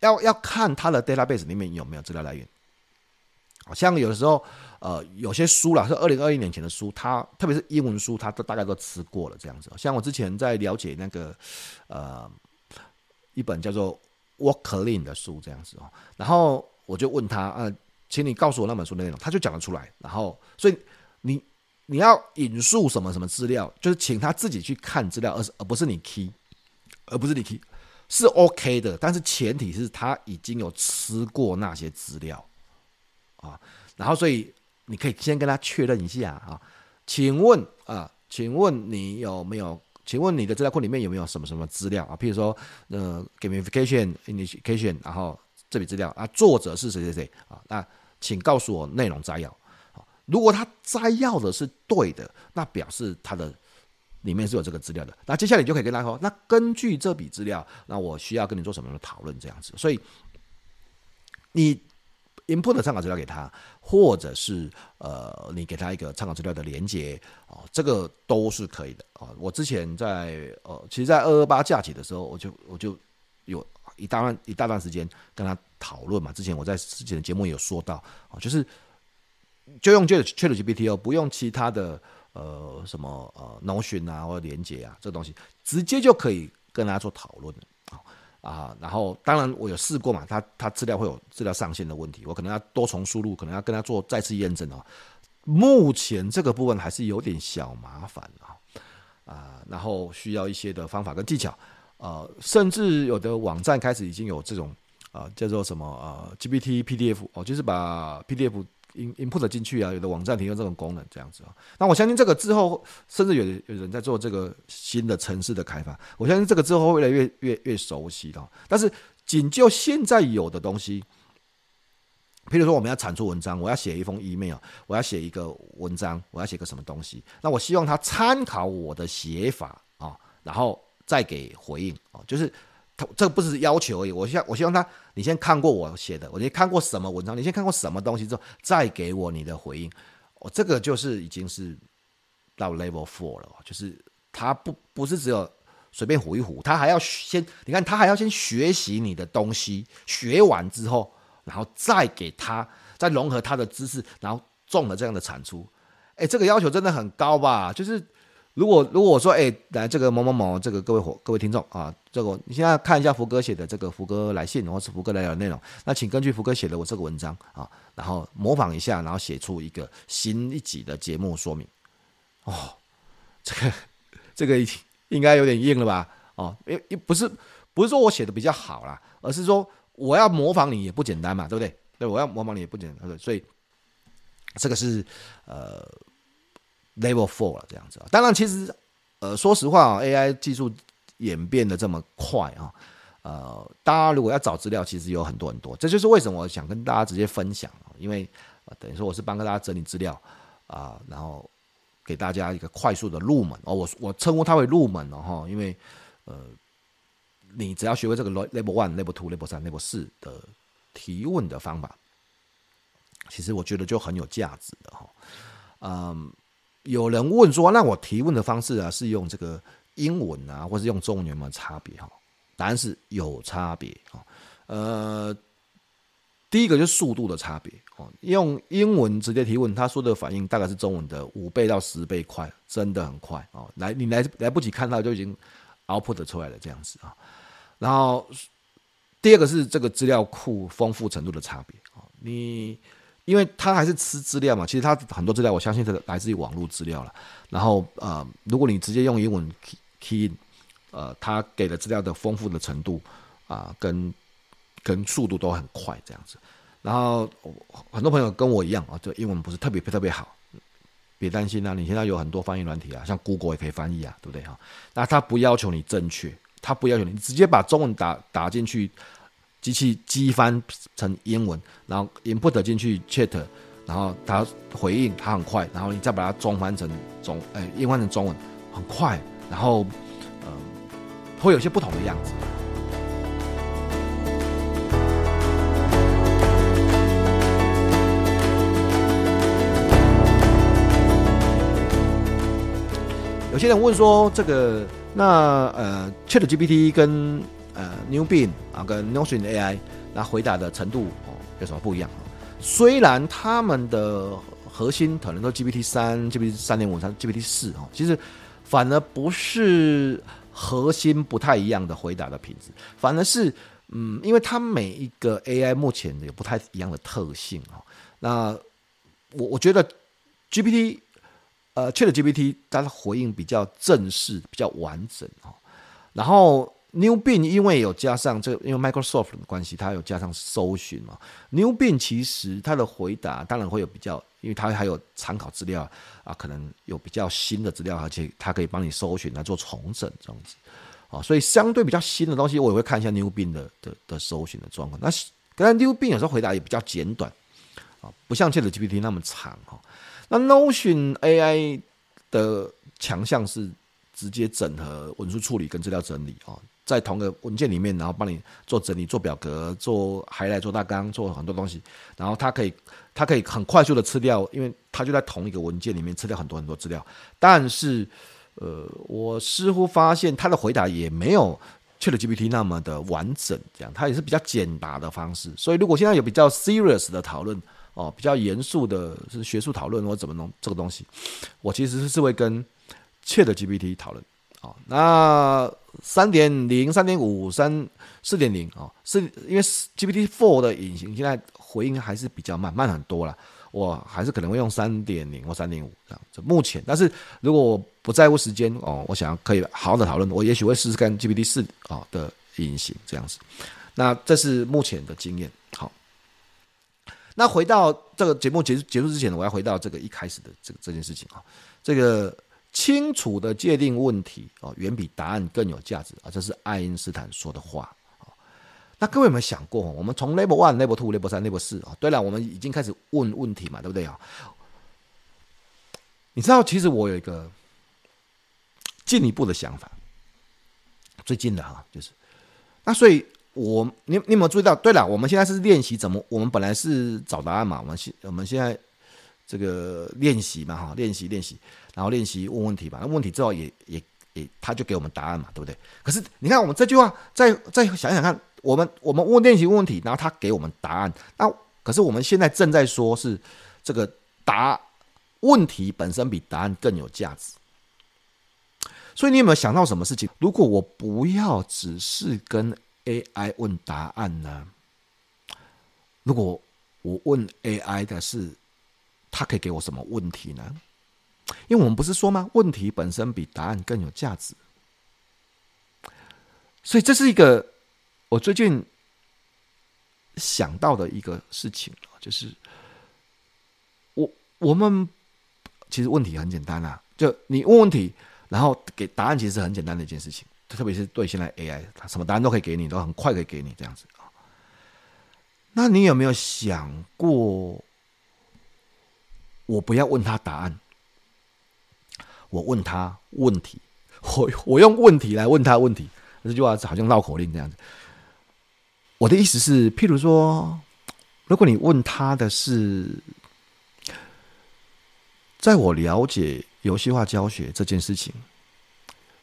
要要看他的 database 里面有没有资料来源。好像有的时候，呃，有些书啦，是二零二一年前的书，它特别是英文书，它都大概都吃过了这样子。像我之前在了解那个，呃。一本叫做《Work Clean》的书，这样子哦。然后我就问他，呃，请你告诉我那本书的内容，他就讲得出来。然后，所以你你要引述什么什么资料，就是请他自己去看资料，而是而不是你 key，而不是你 key，是 OK 的。但是前提是他已经有吃过那些资料啊。然后，所以你可以先跟他确认一下啊。请问啊，请问你有没有？请问你的资料库里面有没有什么什么资料啊？譬如说，呃，gamification initiation，然后这笔资料啊，作者是谁谁谁啊？那请告诉我内容摘要。如果他摘要的是对的，那表示他的里面是有这个资料的。那接下来你就可以跟他说，那根据这笔资料，那我需要跟你做什么样的讨论？这样子，所以你。Input 的参考资料给他，或者是呃，你给他一个参考资料的连接哦，这个都是可以的啊。我之前在呃，其实，在二二八假期的时候，我就我就有一大段一大段时间跟他讨论嘛。之前我在之前的节目有说到啊，就是就用 ChatGPT 哦，不用其他的呃什么呃 Notion 啊或者连接啊这东西，直接就可以跟他做讨论啊。啊，然后当然我有试过嘛，他他资料会有资料上限的问题，我可能要多重输入，可能要跟他做再次验证哦。目前这个部分还是有点小麻烦啊，啊，然后需要一些的方法跟技巧，呃，甚至有的网站开始已经有这种啊叫做什么呃 GPT PDF 哦，就是把 PDF。In input 进去啊，有的网站提供这种功能，这样子啊。那我相信这个之后，甚至有有人在做这个新的城市的开发。我相信这个之后会越来越越越熟悉的。但是仅就现在有的东西，譬如说我们要产出文章，我要写一封 email，我要写一个文章，我要写个什么东西，那我希望他参考我的写法啊，然后再给回应啊，就是。这个不是要求而已，我希我希望他，你先看过我写的，我先看过什么文章，你先看过什么东西之后，再给我你的回应。我这个就是已经是到 level four 了，就是他不不是只有随便唬一唬，他还要先，你看他还要先学习你的东西，学完之后，然后再给他，再融合他的知识，然后种了这样的产出。哎，这个要求真的很高吧？就是。如果如果我说，哎、来这个某某某，这个各位伙各位听众啊，这个你现在看一下福哥写的这个福哥来信，或是福哥来聊的内容，那请根据福哥写的我这个文章啊，然后模仿一下，然后写出一个新一集的节目说明。哦，这个这个应该有点硬了吧？哦，因为不是不是说我写的比较好啦，而是说我要模仿你也不简单嘛，对不对？对，我要模仿你也不简单，对，所以这个是呃。Level Four 了，这样子啊。当然，其实，呃，说实话啊，AI 技术演变的这么快啊，呃，大家如果要找资料，其实有很多很多。这就是为什么我想跟大家直接分享，因为等于说我是帮大家整理资料啊，然后给大家一个快速的入门哦。我我称呼它为入门哦，哈，因为呃，你只要学会这个 Level One、Level Two、Level 三、Level 四的提问的方法，其实我觉得就很有价值的哈，嗯。有人问说：“那我提问的方式啊，是用这个英文啊，或是用中文有没有差别？”哈，答案是有差别。哈，呃，第一个就是速度的差别。哦，用英文直接提问，他说的反应大概是中文的五倍到十倍快，真的很快。哦，来你来来不及看到就已经 output 出来了这样子啊。然后第二个是这个资料库丰富程度的差别。哦，你。因为它还是吃资料嘛，其实它很多资料，我相信这个来自于网络资料了。然后呃，如果你直接用英文 key key 呃，它给的资料的丰富的程度啊、呃，跟跟速度都很快这样子。然后很多朋友跟我一样啊，就英文不是特别特别好，别担心啊，你现在有很多翻译软体啊，像 Google 也可以翻译啊，对不对哈？那它不要求你正确，它不要求你直接把中文打打进去。机器机翻成英文，然后 input 进去 chat，然后它回应它很快，然后你再把它中翻成中，哎，英翻成中文很快，然后嗯、呃，会有些不同的样子。有些人问说，这个那呃，Chat GPT 跟呃，Newbin 啊，跟 Notion AI，那回答的程度哦有什么不一样？虽然他们的核心可能都 GPT 三、GPT 三点五、三 GPT 四哦，其实反而不是核心不太一样的回答的品质，反而是嗯，因为它每一个 AI 目前有不太一样的特性哦。那我我觉得 GPT 呃，ChatGPT 它的回应比较正式，比较完整哦，然后。New Bing 因为有加上这个，因为 Microsoft 的关系，它有加上搜寻嘛。New Bing 其实它的回答当然会有比较，因为它还有参考资料啊，可能有比较新的资料，而且它可以帮你搜寻来做重整这样子啊，所以相对比较新的东西，我也会看一下 New Bing 的的的搜寻的状况。那刚才 New Bing 有时候回答也比较简短啊，不像 ChatGPT 那么长哈。那 Notion AI 的强项是直接整合文书处理跟资料整理啊。在同个文件里面，然后帮你做整理、做表格、做还来、做大纲、做很多东西，然后它可以，它可以很快速的吃掉，因为它就在同一个文件里面吃掉很多很多资料。但是，呃，我似乎发现它的回答也没有 ChatGPT 那么的完整，这样它也是比较简答的方式。所以，如果现在有比较 serious 的讨论哦，比较严肃的是学术讨论或怎么弄这个东西，我其实是会跟 ChatGPT 讨论。哦，那三点零、三点五、三四点零啊，是因为 GPT Four 的引擎现在回应还是比较慢，慢很多了。我还是可能会用三点零或三点五这样子。目前，但是如果我不在乎时间哦，我想可以好好的讨论，我也许会试试看 GPT 四啊的引擎这样子。那这是目前的经验。好，那回到这个节目结束结束之前呢，我要回到这个一开始的这个这件事情啊，这个。清楚的界定问题哦，远比答案更有价值啊！这是爱因斯坦说的话啊。那各位有没有想过，我们从 Level One、Level Two、Level 三、Level 四啊？对了，我们已经开始问问题嘛，对不对啊？你知道，其实我有一个进一步的想法，最近的哈，就是那所以，我你你有没有注意到？对了，我们现在是练习怎么？我们本来是找答案嘛，我们现我们现在这个练习嘛，哈，练习练习。然后练习问问题吧，那问题之后也也也，他就给我们答案嘛，对不对？可是你看我们这句话，再再想想看，我们我们问练习问问题，然后他给我们答案，那可是我们现在正在说是这个答问题本身比答案更有价值。所以你有没有想到什么事情？如果我不要只是跟 AI 问答案呢？如果我问 AI 的是，它可以给我什么问题呢？因为我们不是说吗？问题本身比答案更有价值。所以这是一个我最近想到的一个事情，就是我我们其实问题很简单啊，就你问问题，然后给答案，其实是很简单的一件事情。特别是对现在 AI，它什么答案都可以给你，都很快可以给你这样子啊。那你有没有想过，我不要问他答案？我问他问题，我我用问题来问他问题，这句话好像绕口令这样子。我的意思是，譬如说，如果你问他的是，在我了解游戏化教学这件事情，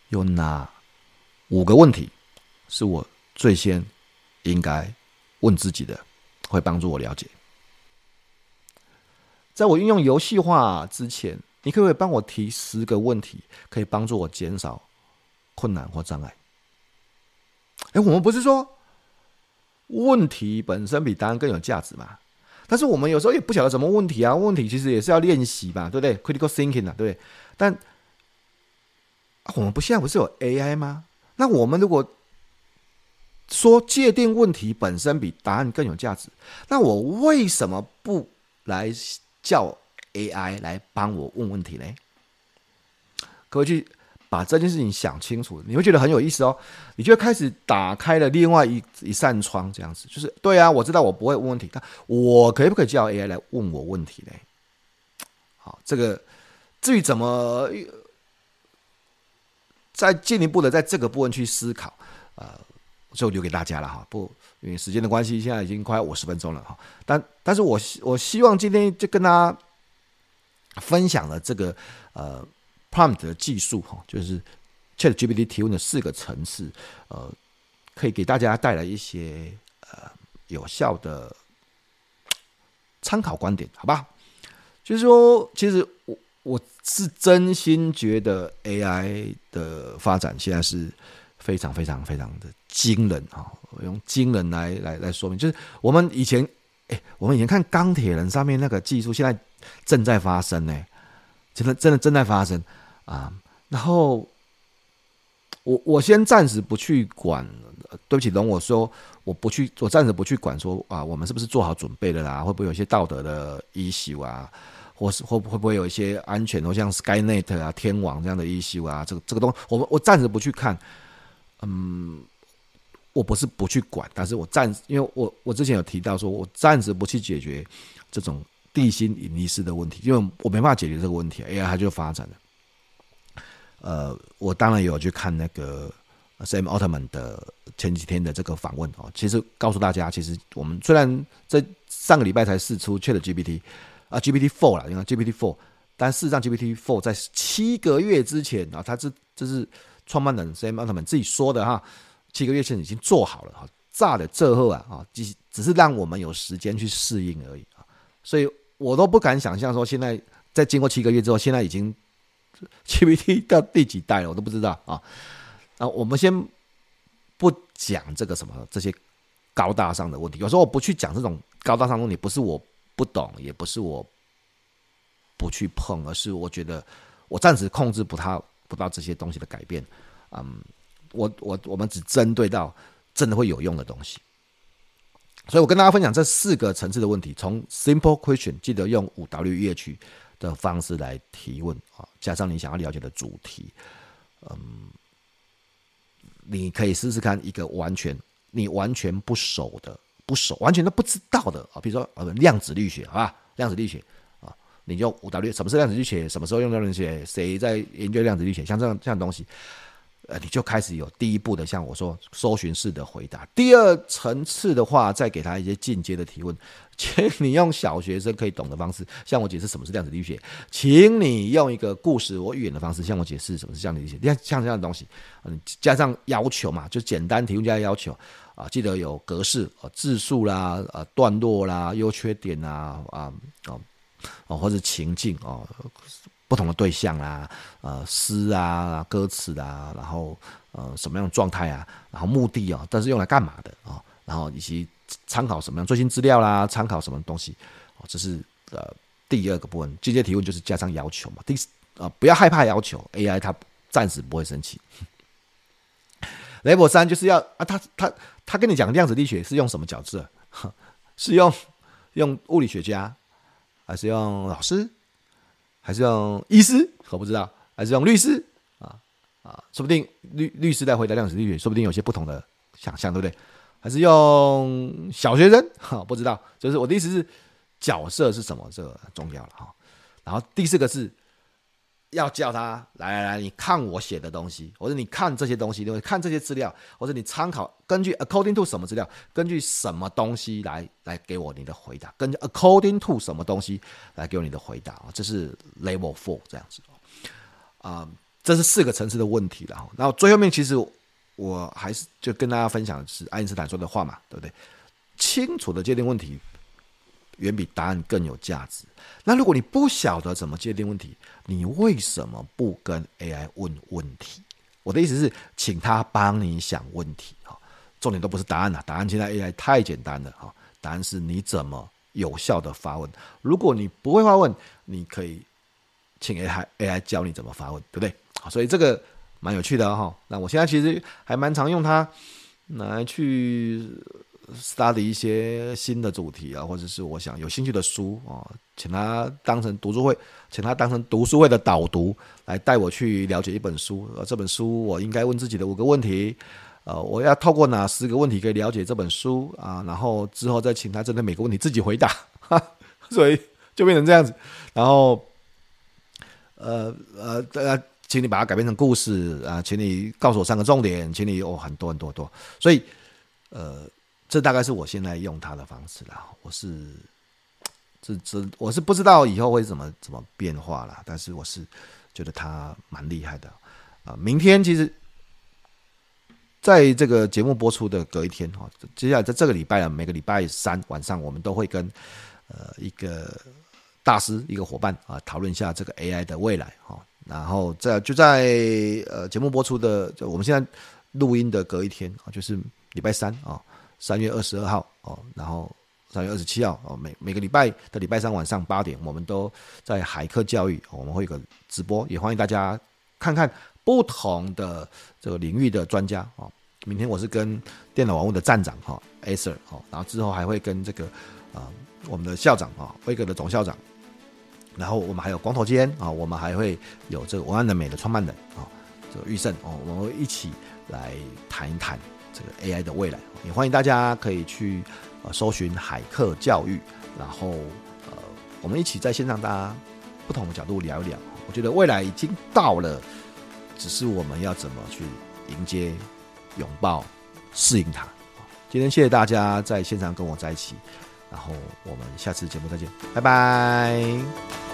有哪五个问题是我最先应该问自己的，会帮助我了解。在我运用游戏化之前。你可不可以帮我提十个问题，可以帮助我减少困难或障碍？哎，我们不是说问题本身比答案更有价值吗？但是我们有时候也不晓得什么问题啊，问题其实也是要练习吧，对不对？Critical thinking 啊，对不对？但我们不现在不是有 AI 吗？那我们如果说界定问题本身比答案更有价值，那我为什么不来叫？AI 来帮我问问题呢？各位去把这件事情想清楚，你会觉得很有意思哦。你就开始打开了另外一一扇窗，这样子就是对啊。我知道我不会问问题，但我可不可以叫 AI 来问我问题呢？好，这个至于怎么再进一步的在这个部分去思考，呃，就留给大家了哈。不，因为时间的关系，现在已经快五十分钟了哈。但但是我我希望今天就跟大家。分享了这个呃 prompt 的技术哈，就是 ChatGPT 提问的四个层次，呃，可以给大家带来一些呃有效的参考观点，好吧？就是说，其实我我是真心觉得 AI 的发展现在是非常非常非常的惊人哈，我用惊人来来来说明，就是我们以前哎，我们以前看钢铁人上面那个技术，现在。正在发生呢，真的真的正在发生啊！然后我我先暂时不去管，对不起，容我说，我不去，我暂时不去管说啊，我们是不是做好准备了啦？会不会有一些道德的 issue 啊？或是会会不会有一些安全的，像 Skynet 啊、天网这样的 issue 啊？这个这个东西，我我暂时不去看。嗯，我不是不去管，但是我暂因为我我之前有提到说，我暂时不去解决这种。地心引力式的问题，因为我没办法解决这个问题，AI 它就发展了。呃，我当然有去看那个 Sam Altman 的前几天的这个访问哦。其实告诉大家，其实我们虽然在上个礼拜才试出 ChatGPT 啊 GPT Four 了，你看 GPT Four，但事实上 GPT Four 在七个月之前啊，它是这是创办人 Sam Altman 自己说的哈，七个月前已经做好了哈，炸的这后啊啊，只只是让我们有时间去适应而已啊，所以。我都不敢想象说，现在在经过七个月之后，现在已经 GPT 到第几代了，我都不知道啊。啊，我们先不讲这个什么这些高大上的问题。有时候我不去讲这种高大上的问题，不是我不懂，也不是我不去碰，而是我觉得我暂时控制不到不到这些东西的改变。嗯，我我我们只针对到真的会有用的东西。所以我跟大家分享这四个层次的问题，从 simple question 记得用五 W 乐曲的方式来提问啊，加上你想要了解的主题，嗯，你可以试试看一个完全你完全不熟的、不熟、完全都不知道的啊，比如说呃量子力学，好吧，量子力学啊，你用五 W 什么是量子力学？什么时候用量子力学？谁在研究量子力学？像这样这样东西，呃，你就开始有第一步的，像我说搜寻式的回答。第二层次的话，再给他一些进阶的提问，请你用小学生可以懂的方式，向我解释什么是量子力学。请你用一个故事我寓言的方式，向我解释什么是量子力学。你看像这样的东西，嗯，加上要求嘛，就简单提问加要求啊，记得有格式，字数啦，啊，段落啦，优缺点啊，啊，哦，或者情境哦。不同的对象啦，呃，诗啊，歌词啊，然后呃，什么样的状态啊，然后目的啊，但是用来干嘛的啊？然后以及参考什么样最新资料啦，参考什么东西？哦，这是呃第二个部分。进阶提问就是加上要求嘛。第四啊，不要害怕要求，AI 它暂时不会生气。Level 三就是要啊，他他他跟你讲量子力学是用什么角色？是用用物理学家，还是用老师？还是用医师，我不知道；还是用律师啊啊，说不定律律师在回答量子力学，说不定有些不同的想象，对不对？还是用小学生，哈，不知道。就是我的意思是，角色是什么，这个很重要了哈。然后第四个是。要叫他来来来，你看我写的东西，或者你看这些东西，对不对？看这些资料，或者你参考，根据 according to 什么资料，根据什么东西来来给我你的回答，根据 according to 什么东西来给我你的回答啊，这是 level four 这样子啊，这是四个层次的问题了。然后最后面其实我还是就跟大家分享的是爱因斯坦说的话嘛，对不对？清楚的界定问题。远比答案更有价值。那如果你不晓得怎么界定问题，你为什么不跟 AI 问问题？我的意思是，请他帮你想问题。哈，重点都不是答案了，答案现在 AI 太简单了。哈，答案是你怎么有效的发问。如果你不会发问，你可以请 AI AI 教你怎么发问，对不对？所以这个蛮有趣的哈。那我现在其实还蛮常用它来去。Study 一些新的主题啊，或者是我想有兴趣的书啊，请他当成读书会，请他当成读书会的导读，来带我去了解一本书。呃，这本书我应该问自己的五个问题，呃，我要透过哪十个问题可以了解这本书啊？然后之后再请他针对每个问题自己回答，所以就变成这样子。然后，呃呃大呃，请你把它改编成故事啊，请你告诉我三个重点，请你有、哦、很多很多很多。所以，呃。这大概是我现在用它的方式啦。我是这这我是不知道以后会怎么怎么变化啦，但是我是觉得它蛮厉害的啊。明天其实在这个节目播出的隔一天哈，接下来在这个礼拜啊，每个礼拜三晚上我们都会跟呃一个大师一个伙伴啊讨论一下这个 AI 的未来哈。然后在就在呃节目播出的就我们现在录音的隔一天啊，就是礼拜三啊。三月二十二号哦，然后三月二十七号哦，每每个礼拜的礼拜三晚上八点，我们都在海客教育，我们会有个直播，也欢迎大家看看不同的这个领域的专家哦。明天我是跟电脑玩物的站长哈，Acer 哦，然后之后还会跟这个啊我们的校长啊，威格的总校长，然后我们还有光头坚啊，我们还会有这个文案的美的创办人啊，这个玉胜哦，我们会一起来谈一谈。这个 AI 的未来，也欢迎大家可以去呃搜寻海客教育，然后呃我们一起在线上大家不同的角度聊一聊。我觉得未来已经到了，只是我们要怎么去迎接、拥抱、适应它。今天谢谢大家在线上跟我在一起，然后我们下次节目再见，拜拜。